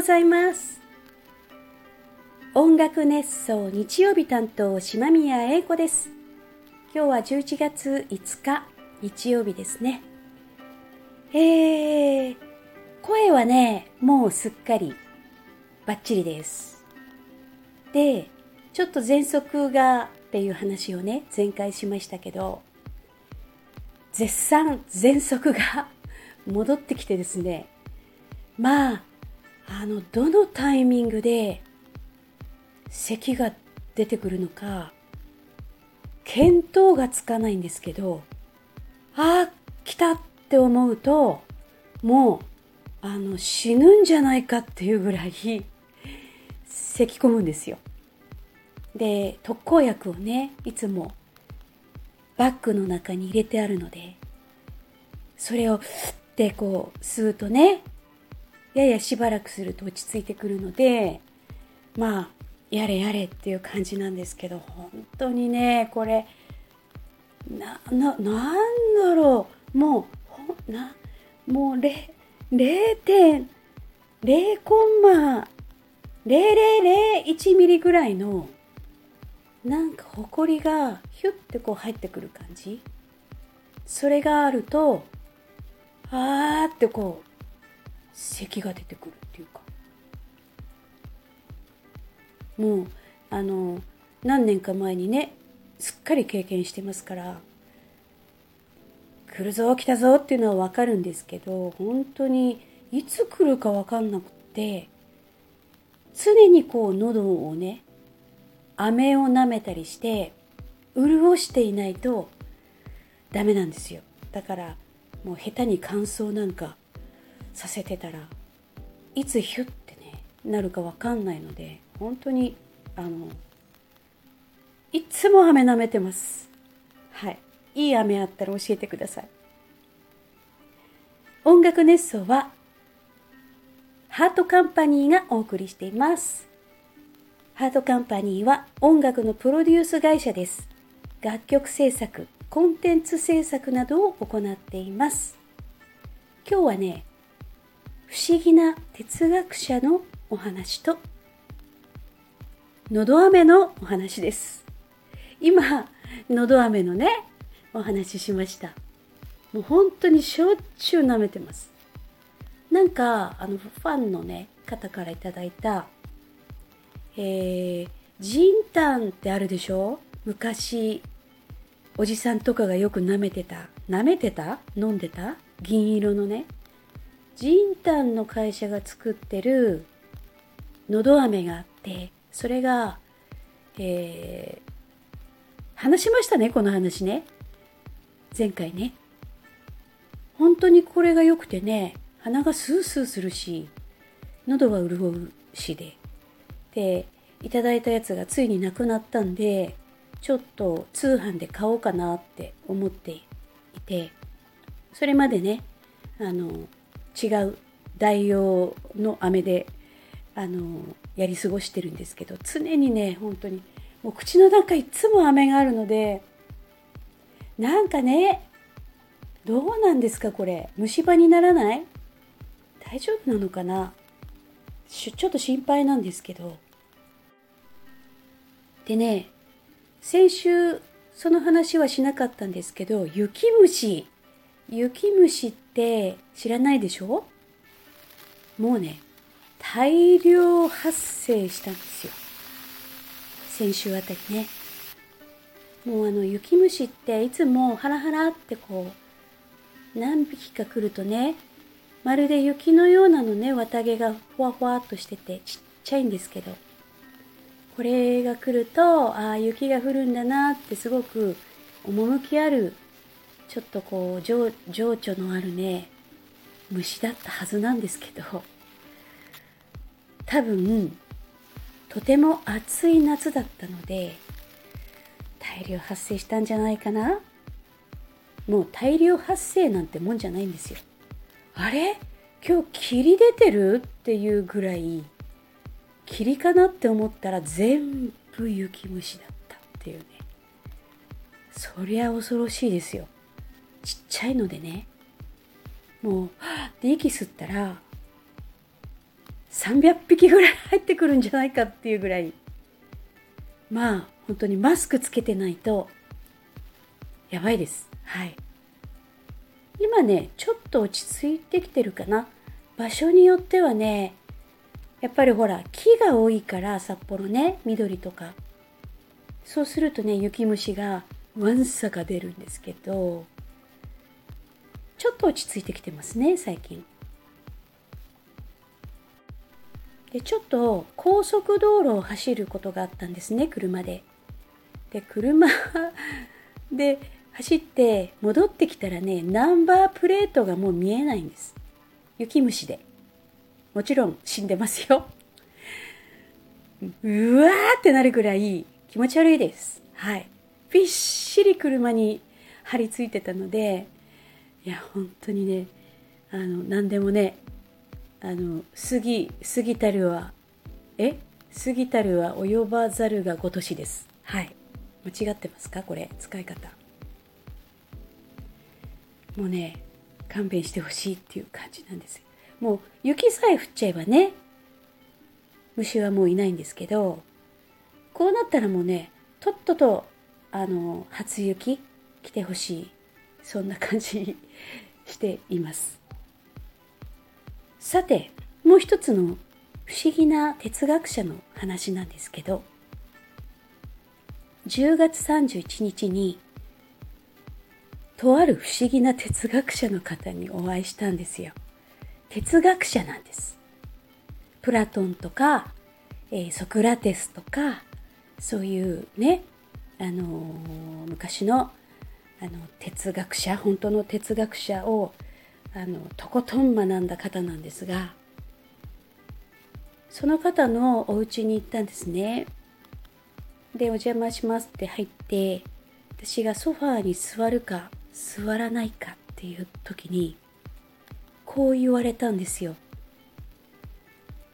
ございます。音楽熱奏日曜日担当島宮英子です。今日は11月5日日曜日ですね。えー、声はねもうすっかりバッチリです。でちょっと喘息がっていう話をね前回しましたけど絶賛喘息が戻ってきてですね。まああのどのタイミングで咳が出てくるのか見当がつかないんですけどああ来たって思うともうあの死ぬんじゃないかっていうぐらい咳き込むんですよ。で特効薬をねいつもバッグの中に入れてあるのでそれをってこう吸うとねややしばらくすると落ち着いてくるのでまあやれやれっていう感じなんですけど本当にねこれなななんだろう。もうほなもう0.0コンマ0001ミリぐらいのなんかほこりがヒュッてこう入ってくる感じ。それがあるとあーってこう咳が出てくるっていうか。もうあの何年か前にねすっかり経験してますから来るぞ来たぞっていうのは分かるんですけど本当にいつ来るか分かんなくって常にこう喉をね飴を舐めたりして潤していないとダメなんですよ。だからもう下手に乾燥なんかさせてたらいつヒュッてねなるか分かんないので本当にあのいつも飴舐めてます。はい。いい飴あったら教えてください。音楽熱奏はハートカンパニーがお送りしています。ハートカンパニーは音楽のプロデュース会社です。楽曲制作コンテンツ制作などを行っています。今日はね不思議な哲学者のお話と、のど飴のお話です。今、のど飴のね、お話ししました。もう本当にしょっちゅう舐めてます。なんか、あの、ファンのね、方からいただいた、えー、ジンタンってあるでしょ？昔、おじさんとかがよく舐めてた。舐めてた？飲んでた？銀色のね。ジンタンの会社が作ってるのど飴があってそれが、えー、話しましたねこの話ね。前回ね。本当にこれが良くてね鼻がスースーするし喉は潤うしで。でいただいたやつがついになくなったんでちょっと通販で買おうかなって思っていて。それまでねあの違う代用の飴であのやり過ごしてるんですけど常にね本当にもう口の中いつも飴があるのでなんかねどうなんですかこれ。虫歯にならない？大丈夫なのかな？ちょっと心配なんですけど。でね先週その話はしなかったんですけど雪虫雪虫って知らないでしょ？もうね、大量発生したんですよ。先週あたりね。もうあの雪虫っていつもハラハラってこう何匹か来るとねまるで雪のようなのね綿毛がふわふわっとしててちっちゃいんですけどこれが来るとああ雪が降るんだなってすごく趣あるちょっとこう情情緒のあるね虫だったはずなんですけど多分とても暑い夏だったので大量発生したんじゃないかな。もう大量発生なんてもんじゃないんですよ。あれ？今日霧出てる？っていうぐらい霧かなって思ったら全部雪虫だったっていうね。そりゃ恐ろしいですよ。ちっちゃいのでね。もうで息吸ったら300匹ぐらい入ってくるんじゃないかっていうぐらい。まあ本当にマスクつけてないとやばいです。はい。今ねちょっと落ち着いてきてるかな。場所によってはねやっぱりほら木が多いから札幌ね緑とか。そうするとね雪虫がわんさか出るんですけどちょっと落ち着いてきてますね最近。でちょっと高速道路を走ることがあったんですね車で。で車 で走って戻ってきたらねナンバープレートがもう見えないんです。雪虫で。もちろん死んでますよ。うわーってなるぐらい気持ち悪いです。はい。びっしり車に張り付いてたのでいや本当にねあの何でもねあの過ぎ過ぎたるはえ？過ぎたるは及ばざるがごとしです。はい。間違ってますか？これ使い方。もうね勘弁してほしいっていう感じなんですもう雪さえ降っちゃえばね虫はもういないんですけどこうなったらもうねとっととあの初雪来てほしいそんな感じしていますさてもう一つの不思議な哲学者の話なんですけど10月31日にとある不思議な哲学者の方にお会いしたんですよ。哲学者なんです。プラトンとか、えー、ソクラテスとか、そういうね、あのー、昔のあの哲学者、本当の哲学者をあのとことん学んだ方なんですが、その方のお家に行ったんですね。で、お邪魔しますって入って、私がソファーに座るか座らないかっていう時にこう言われたんですよ。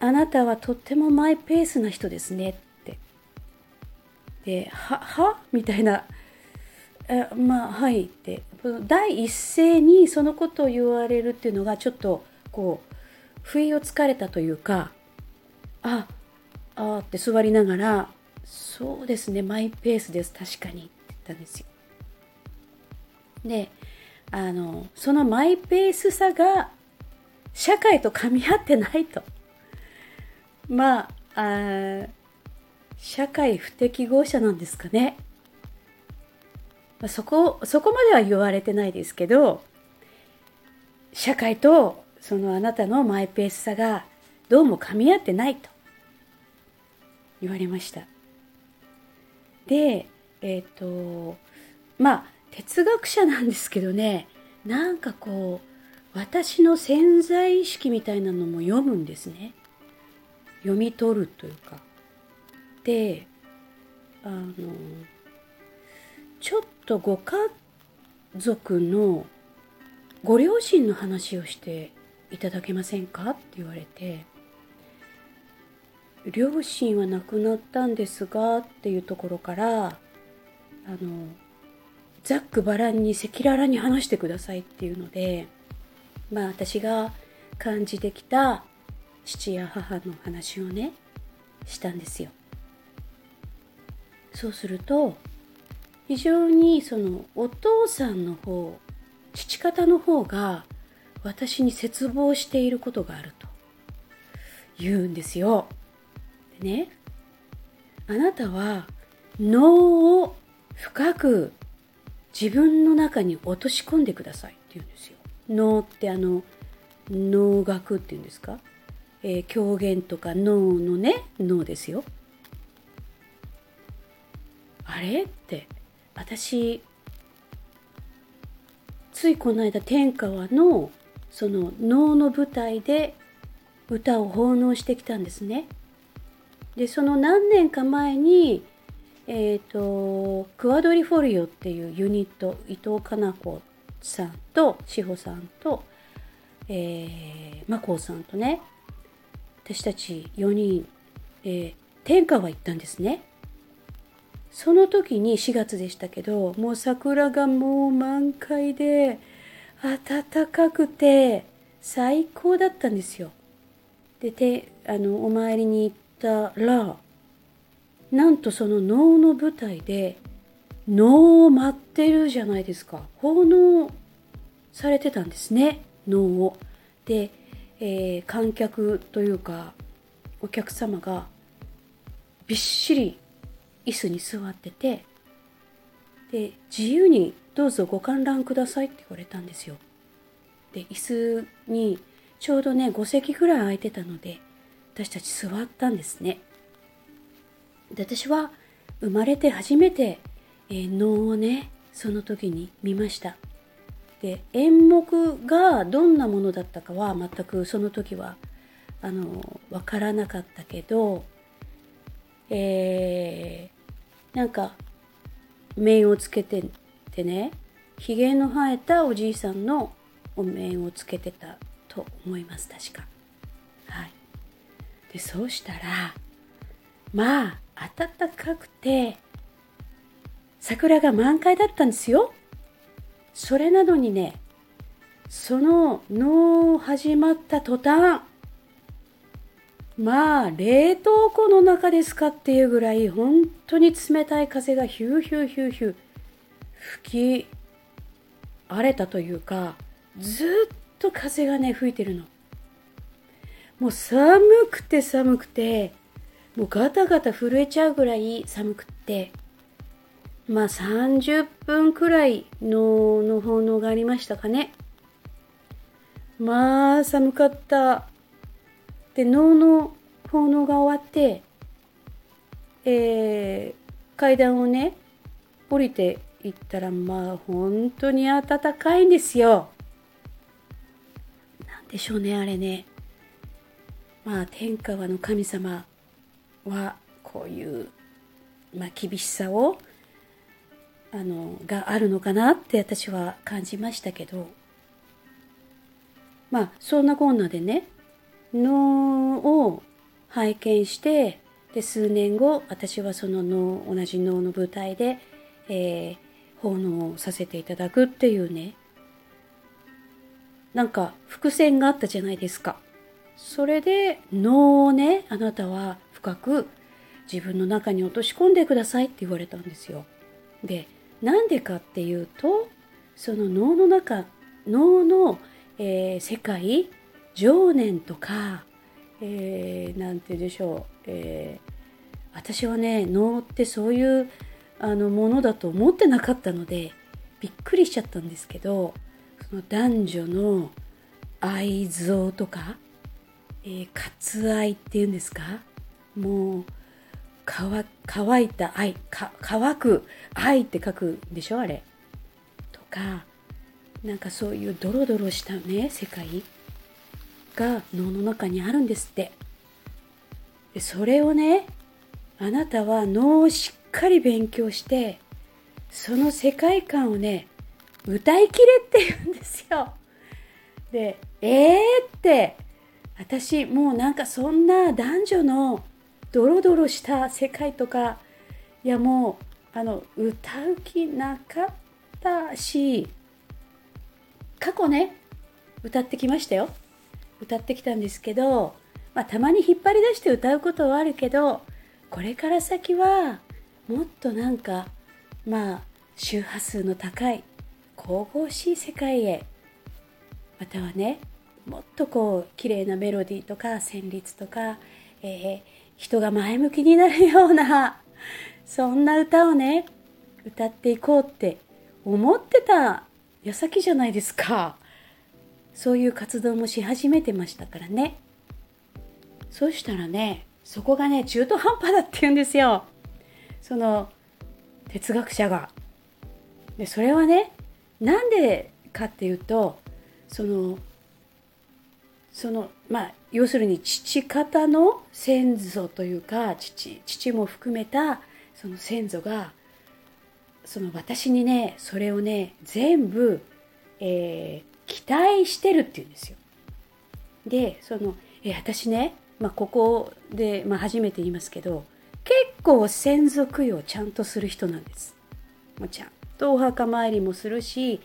あなたはとってもマイペースな人ですねって。で、は、は？みたいな。えまあ、はいって。第一声にそのことを言われるっていうのがちょっとこう、不意をつかれたというか、あ、あって座りながら、そうですね、マイペースです、確かにって言ったんですよ。であのそのマイペースさが社会と噛み合ってないとまああ社会不適合者なんですかね、まあ、そこそこまでは言われてないですけど社会とそのあなたのマイペースさがどうも噛み合ってないと言われました。でえっ、ー、とまあ哲学者なんですけどねなんかこう私の潜在意識みたいなのも読むんですね。読み取るというか。であのちょっとご家族のご両親の話をしていただけませんか？って言われて両親は亡くなったんですがっていうところからあのざっくばらんに赤裸々に話してくださいっていうのでまあ私が感じてきた父や母の話をねしたんですよ。そうすると非常にそのお父さんの方父方の方が私に絶望していることがあると言うんですよ。でねあなたは脳を深く自分の中に落とし込んでくださいって言うんですよ。脳ってあの脳学っていうんですか、えー、狂言とか脳のね脳ですよ。あれ？って私ついこの間天川のその能の舞台で歌を奉納してきたんですね。でその何年か前にえっ、ー、とクワドリフォリオっていうユニット伊藤かな子さんと志保さんと、えー、真子さんとね私たち4人、えー、天下は行ったんですねその時に4月でしたけどもう桜がもう満開で暖かくて最高だったんですよであのお参りに行ったらなんとその能の舞台で能を待ってるじゃないですか奉納されてたんですね能を。で、えー、観客というかお客様がびっしり椅子に座っててで自由にどうぞご観覧くださいって言われたんですよ。で椅子にちょうどね5席ぐらい空いてたので私たち座ったんですね。で私は生まれて初めて、え、能をねその時に見ました。で演目がどんなものだったかは全くその時はあの分からなかったけど、え、なんか面をつけててねひげの生えたおじいさんのお面をつけてたと思います確か。はい、でそうしたらまあ暖かくて桜が満開だったんですよ。それなのにねそのの始まった途端まあ冷凍庫の中ですかっていうぐらい本当に冷たい風がヒューヒューヒューヒュー吹き荒れたというかずっと風がね吹いてるの。もう寒くて寒くてもうガタガタ震えちゃうぐらい寒くって。まあ30分くらいのの奉がありましたかね。まあ寒かった。で能の奉納が終わってえー、階段をね降りていったらまあ本当に暖かいんですよ。なんでしょうねあれね。まあ天川の神様はこういう、まあ、厳しさをあのがあるのかなって私は感じましたけど。まあそんなこんなでね能を拝見してで数年後私はその能同じ能の舞台で、えー、奉納させていただくっていうね。なんか伏線があったじゃないですか。それで能をねあなたは深く自分の中に落とし込んでくださいって言われたんですよ。でなんでかっていうとその脳の中脳の、えー、世界情念とか、えー、なんて言うでしょう、えー、私はね脳ってそういうあのものだと思ってなかったのでびっくりしちゃったんですけどその男女の愛憎とか、えー、割愛っていうんですか？もう乾乾いた愛か乾く愛って書くんでしょあれ。とかなんかそういうドロドロしたね世界。が脳の中にあるんですって。でそれをねあなたは脳をしっかり勉強してその世界観をね歌いきれって言うんですよ。でえーって私もうなんかそんな男女のドロドロした世界とかいやもうあの歌う気なかったし過去ね歌ってきましたよ。歌ってきたんですけど、まあ、たまに引っ張り出して歌うことはあるけどこれから先はもっとなんかまあ周波数の高い神々しい世界へまたはねもっとこう綺麗なメロディーとか旋律とか、えー、人が前向きになるような、そんな歌をね、歌っていこうって思ってた矢先じゃないですか。そういう活動もし始めてましたからね。そうしたらね、そこがね、中途半端だって言うんですよ。その、哲学者が。で、それはね、なんでかっていうと、その、そのまあ要するに父方の先祖というか父父も含めたその先祖がその私にねそれをね全部、えー、期待してるっていうんですよ。でその、え、私ね、まあ、ここで、まあ、初めて言いますけど結構先祖供養ちゃんとする人なんです。もうちゃんとお墓参りもするし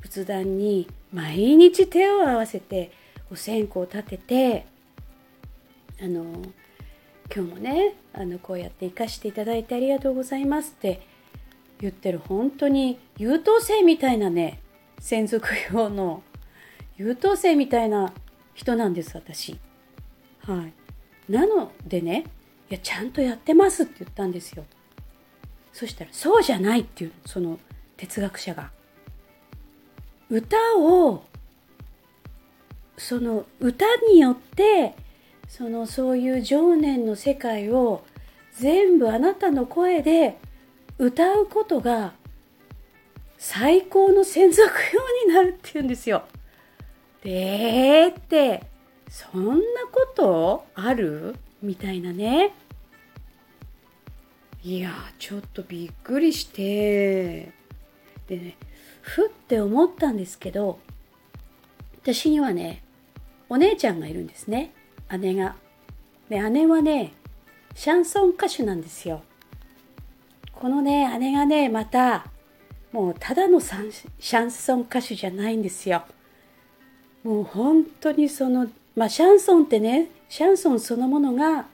仏壇に毎日手を合わせてお線香を立ててあの今日もねあのこうやって生かしていただいてありがとうございますって言ってる本当に優等生みたいなね専属用の優等生みたいな人なんです私。はい。なのでねいやちゃんとやってますって言ったんですよ。そしたらそうじゃないっていうその哲学者が。歌をその歌によってそのそういう情念の世界を全部あなたの声で歌うことが最高の専属用になるって言うんですよ。でーって、そんなことある？みたいなね。いやちょっとびっくりして、でね、ふって思ったんですけど、私にはね、お姉ちゃんがいるんですね。姉が。で、姉はね、シャンソン歌手なんですよ。このね、姉がね、また、もうただのシャンソン歌手じゃないんですよ。もう本当にその、まあシャンソンってね、シャンソンそのものが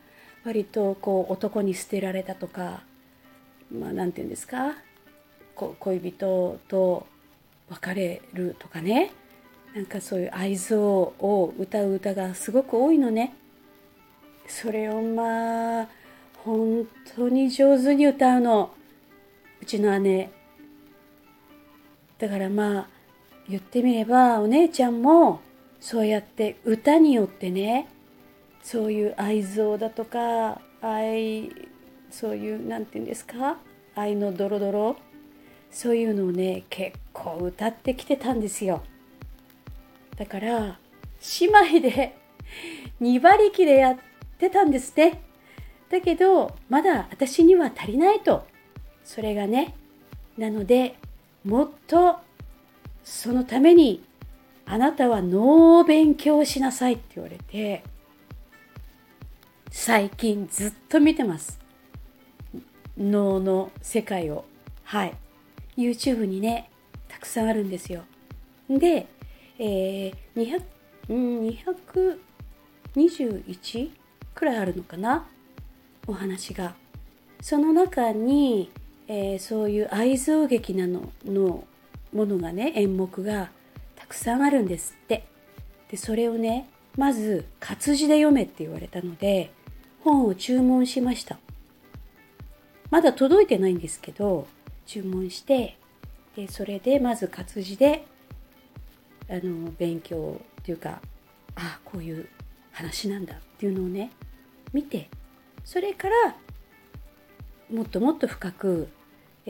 割とこう男に捨てられたとか、まあなんて言うんですか、こ恋人と別れるとかね、なんかそういう愛憎を歌う歌がすごく多いのね。それをまあ、本当に上手に歌うの。うちの姉。だからまあ、言ってみれば、お姉ちゃんもそうやって歌によってね、そういう愛憎だとか、愛、そういう、なんて言うんですか愛のドロドロそういうのをね、結構歌ってきてたんですよ。だから、姉妹で2馬力でやってたんですね。だけど、まだ私には足りないと。それがね。なので、もっとそのためにあなたは脳を勉強しなさいって言われて、最近ずっと見てます。脳の世界を。はい。YouTube にね、たくさんあるんですよ。で、えー、200、221くらいあるのかな？お話が。その中に、えー、そういう愛憎劇なののものがね演目がたくさんあるんですって。でそれをねまず活字で読めって言われたので本を注文しました。まだ届いてないんですけど注文してでそれでまず活字であの勉強っていうかあこういう話なんだっていうのをね見てそれからもっともっと深く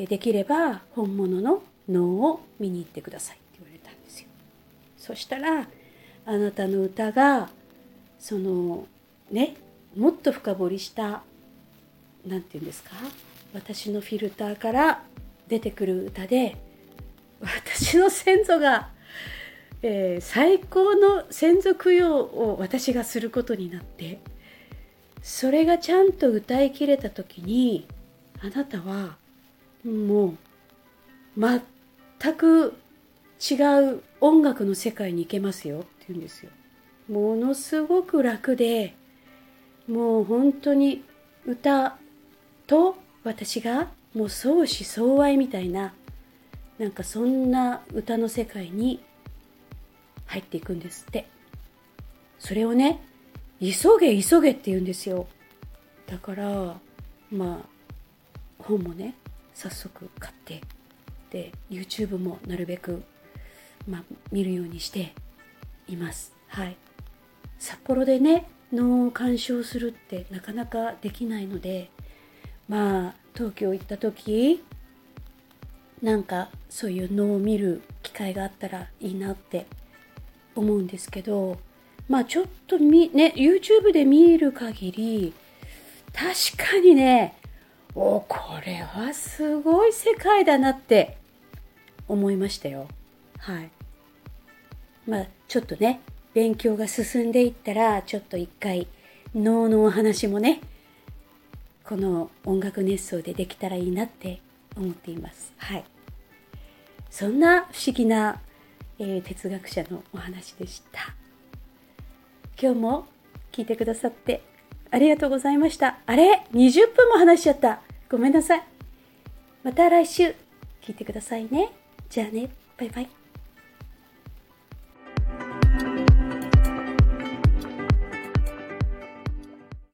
できれば本物の能を見に行ってください。って言われたんですよ。そしたらあなたの歌がそのねもっと深掘りした何て言うんですか？私のフィルターから出てくる歌で私の先祖が、えー、最高の先祖供養を私がすることになってそれがちゃんと歌いきれた時にあなたはもう全く違う音楽の世界に行けますよって言うんですよ。ものすごく楽でもう本当に歌と私がもう相思相愛みたいななんかそんな歌の世界に入っていくんですってそれをね急げ急げって言うんですよだからまあ本もね早速買ってで YouTube もなるべく、まあ、見るようにしています。はい。札幌でね能を鑑賞するってなかなかできないのでまあ東京行った時なんかそういう能を見る機会があったらいいなって思うんですけどまあちょっとみね YouTube で見る限り確かにねおこれはすごい世界だなって思いましたよ。はい。まあちょっとね勉強が進んでいったらちょっと一回能のお話もねこの音楽熱奏でできたらいいなって思っています。はい。そんな不思議な、えー、哲学者のお話でした。今日も聞いてくださってありがとうございました。あれ ?20 分も話しちゃった。ごめんなさい。また来週聞いてくださいね。じゃあね。バイバイ。